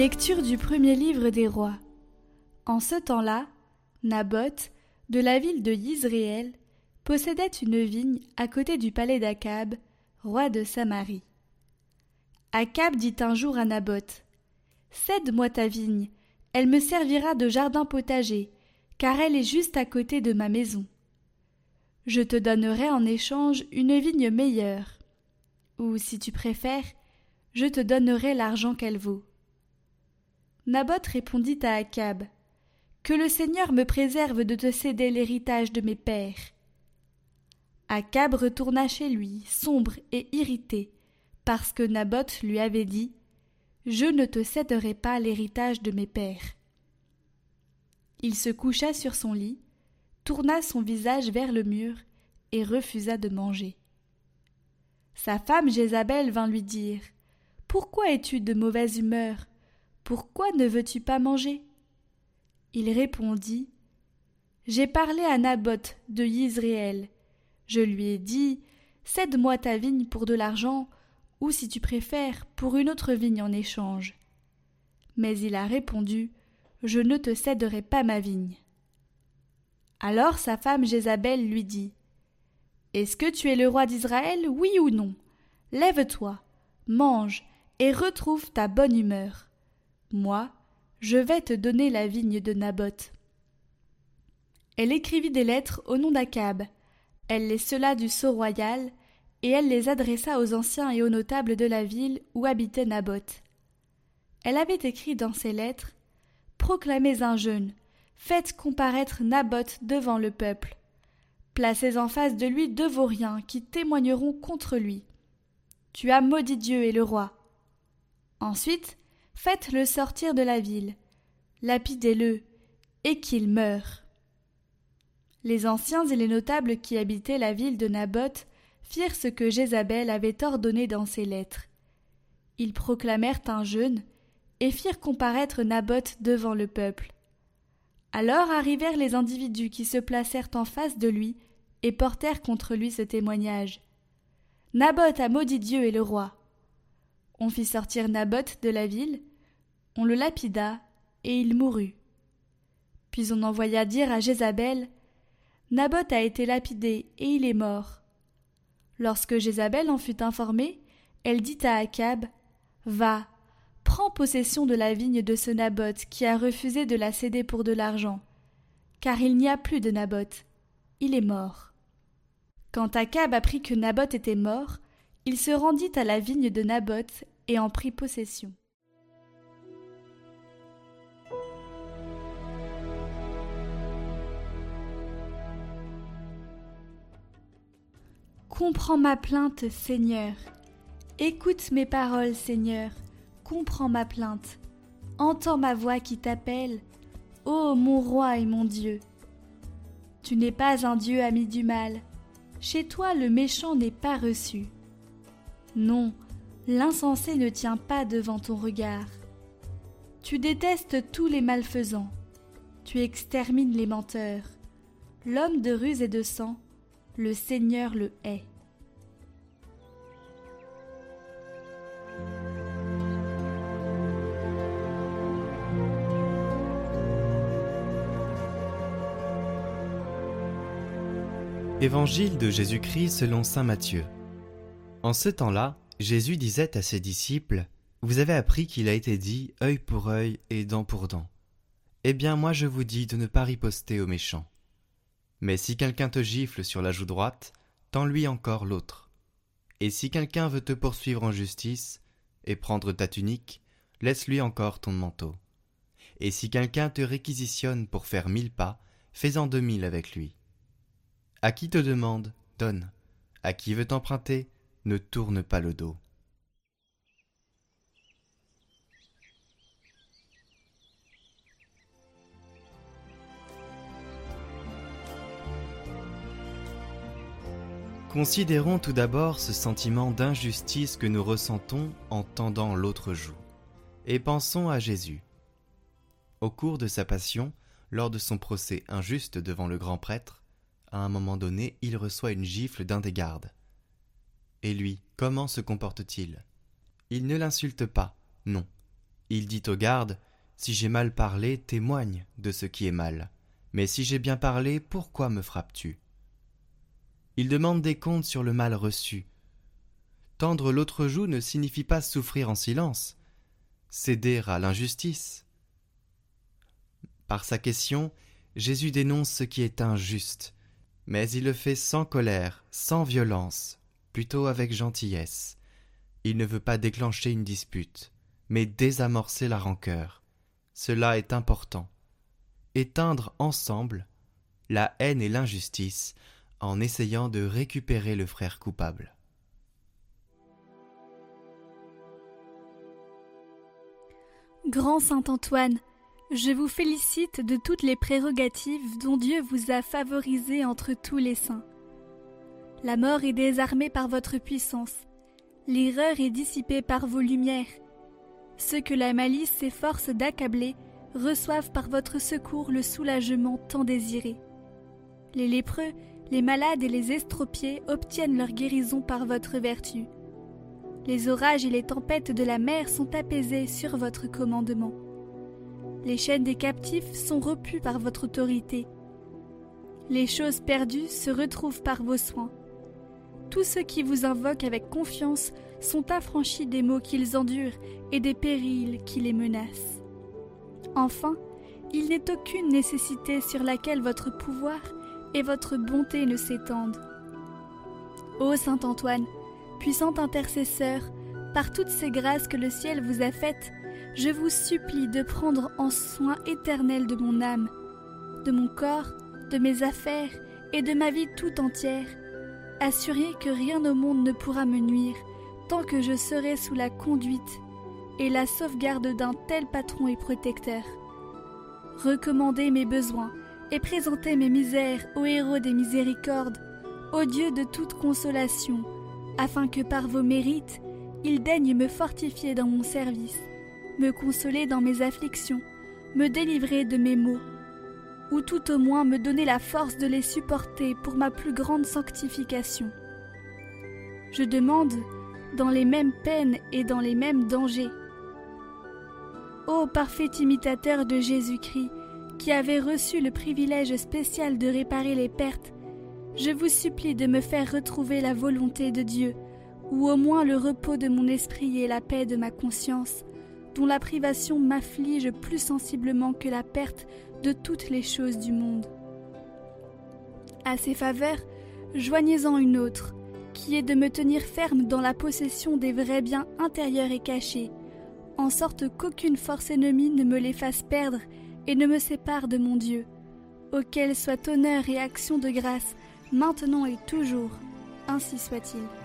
Lecture du premier livre des rois. En ce temps-là, Naboth, de la ville de Yisraël, possédait une vigne à côté du palais d'Akab, roi de Samarie. Akab dit un jour à Naboth Cède-moi ta vigne, elle me servira de jardin potager, car elle est juste à côté de ma maison. Je te donnerai en échange une vigne meilleure. Ou, si tu préfères, je te donnerai l'argent qu'elle vaut. Naboth répondit à Akab Que le Seigneur me préserve de te céder l'héritage de mes pères. Akab retourna chez lui, sombre et irrité, parce que Naboth lui avait dit Je ne te céderai pas l'héritage de mes pères. Il se coucha sur son lit, tourna son visage vers le mur et refusa de manger. Sa femme Jézabel vint lui dire Pourquoi es-tu de mauvaise humeur? Pourquoi ne veux-tu pas manger? Il répondit J'ai parlé à Naboth de Yisraël je lui ai dit Cède-moi ta vigne pour de l'argent, ou si tu préfères, pour une autre vigne en échange. Mais il a répondu Je ne te céderai pas ma vigne. Alors sa femme Jézabel lui dit Est-ce que tu es le roi d'Israël, oui ou non? Lève-toi, mange, et retrouve ta bonne humeur. Moi, je vais te donner la vigne de Naboth. Elle écrivit des lettres au nom d'Akab, elle les scella du sceau royal, et elle les adressa aux anciens et aux notables de la ville où habitait Naboth. Elle avait écrit dans ses lettres Proclamez un jeûne, faites comparaître Naboth devant le peuple. Placez en face de lui deux vauriens qui témoigneront contre lui. Tu as maudit Dieu et le roi. Ensuite, faites-le sortir de la ville, lapidez-le, et qu'il meure. Les anciens et les notables qui habitaient la ville de Naboth firent ce que Jézabel avait ordonné dans ses lettres. Ils proclamèrent un jeûne et firent comparaître Naboth devant le peuple. Alors arrivèrent les individus qui se placèrent en face de lui et portèrent contre lui ce témoignage. Naboth a maudit Dieu et le roi. On fit sortir Naboth de la ville, on le lapida, et il mourut. Puis on envoya dire à Jézabel Naboth a été lapidé et il est mort. Lorsque Jézabel en fut informée, elle dit à Akab Va, prends possession de la vigne de ce Naboth qui a refusé de la céder pour de l'argent. Car il n'y a plus de Naboth. Il est mort. Quand Akab apprit que Naboth était mort, il se rendit à la vigne de Naboth et en prit possession. Comprends ma plainte, Seigneur. Écoute mes paroles, Seigneur. Comprends ma plainte. Entends ma voix qui t'appelle. Ô mon roi et mon Dieu. Tu n'es pas un Dieu ami du mal. Chez toi le méchant n'est pas reçu. Non, l'insensé ne tient pas devant ton regard. Tu détestes tous les malfaisants. Tu extermines les menteurs. L'homme de ruse et de sang, le Seigneur le hait. Évangile de Jésus-Christ selon Saint Matthieu. En ce temps-là, Jésus disait à ses disciples Vous avez appris qu'il a été dit œil pour œil et dent pour dent. Eh bien, moi je vous dis de ne pas riposter aux méchants. Mais si quelqu'un te gifle sur la joue droite, tends-lui encore l'autre. Et si quelqu'un veut te poursuivre en justice et prendre ta tunique, laisse-lui encore ton manteau. Et si quelqu'un te réquisitionne pour faire mille pas, fais-en deux mille avec lui. À qui te demande, donne. À qui veut emprunter, ne tourne pas le dos. Considérons tout d'abord ce sentiment d'injustice que nous ressentons en tendant l'autre joue, et pensons à Jésus. Au cours de sa passion, lors de son procès injuste devant le grand prêtre, à un moment donné, il reçoit une gifle d'un des gardes. Et lui, comment se comporte-t-il? Il ne l'insulte pas, non. Il dit aux gardes Si j'ai mal parlé, témoigne de ce qui est mal. Mais si j'ai bien parlé, pourquoi me frappes-tu? Il demande des comptes sur le mal reçu. Tendre l'autre joue ne signifie pas souffrir en silence, céder à l'injustice. Par sa question, Jésus dénonce ce qui est injuste, mais il le fait sans colère, sans violence, plutôt avec gentillesse. Il ne veut pas déclencher une dispute, mais désamorcer la rancœur. Cela est important. Éteindre ensemble la haine et l'injustice en essayant de récupérer le frère coupable. Grand Saint Antoine, je vous félicite de toutes les prérogatives dont Dieu vous a favorisé entre tous les saints. La mort est désarmée par votre puissance, l'erreur est dissipée par vos lumières. Ceux que la malice s'efforce d'accabler reçoivent par votre secours le soulagement tant désiré. Les lépreux, les malades et les estropiés obtiennent leur guérison par votre vertu. Les orages et les tempêtes de la mer sont apaisés sur votre commandement. Les chaînes des captifs sont repues par votre autorité. Les choses perdues se retrouvent par vos soins. Tous ceux qui vous invoquent avec confiance sont affranchis des maux qu'ils endurent et des périls qui les menacent. Enfin, il n'est aucune nécessité sur laquelle votre pouvoir et votre bonté ne s'étendent. Ô Saint Antoine, puissant intercesseur, par toutes ces grâces que le ciel vous a faites, je vous supplie de prendre en soin éternel de mon âme, de mon corps, de mes affaires et de ma vie tout entière. Assurez que rien au monde ne pourra me nuire tant que je serai sous la conduite et la sauvegarde d'un tel patron et protecteur. Recommandez mes besoins et présentez mes misères au héros des miséricordes, au Dieu de toute consolation, afin que par vos mérites, il daigne me fortifier dans mon service me consoler dans mes afflictions, me délivrer de mes maux, ou tout au moins me donner la force de les supporter pour ma plus grande sanctification. Je demande, dans les mêmes peines et dans les mêmes dangers. Ô parfait imitateur de Jésus-Christ, qui avez reçu le privilège spécial de réparer les pertes, je vous supplie de me faire retrouver la volonté de Dieu, ou au moins le repos de mon esprit et la paix de ma conscience, dont la privation m'afflige plus sensiblement que la perte de toutes les choses du monde. À ces faveurs, joignez-en une autre, qui est de me tenir ferme dans la possession des vrais biens intérieurs et cachés, en sorte qu'aucune force ennemie ne me les fasse perdre et ne me sépare de mon Dieu, auquel soit honneur et action de grâce, maintenant et toujours, ainsi soit-il.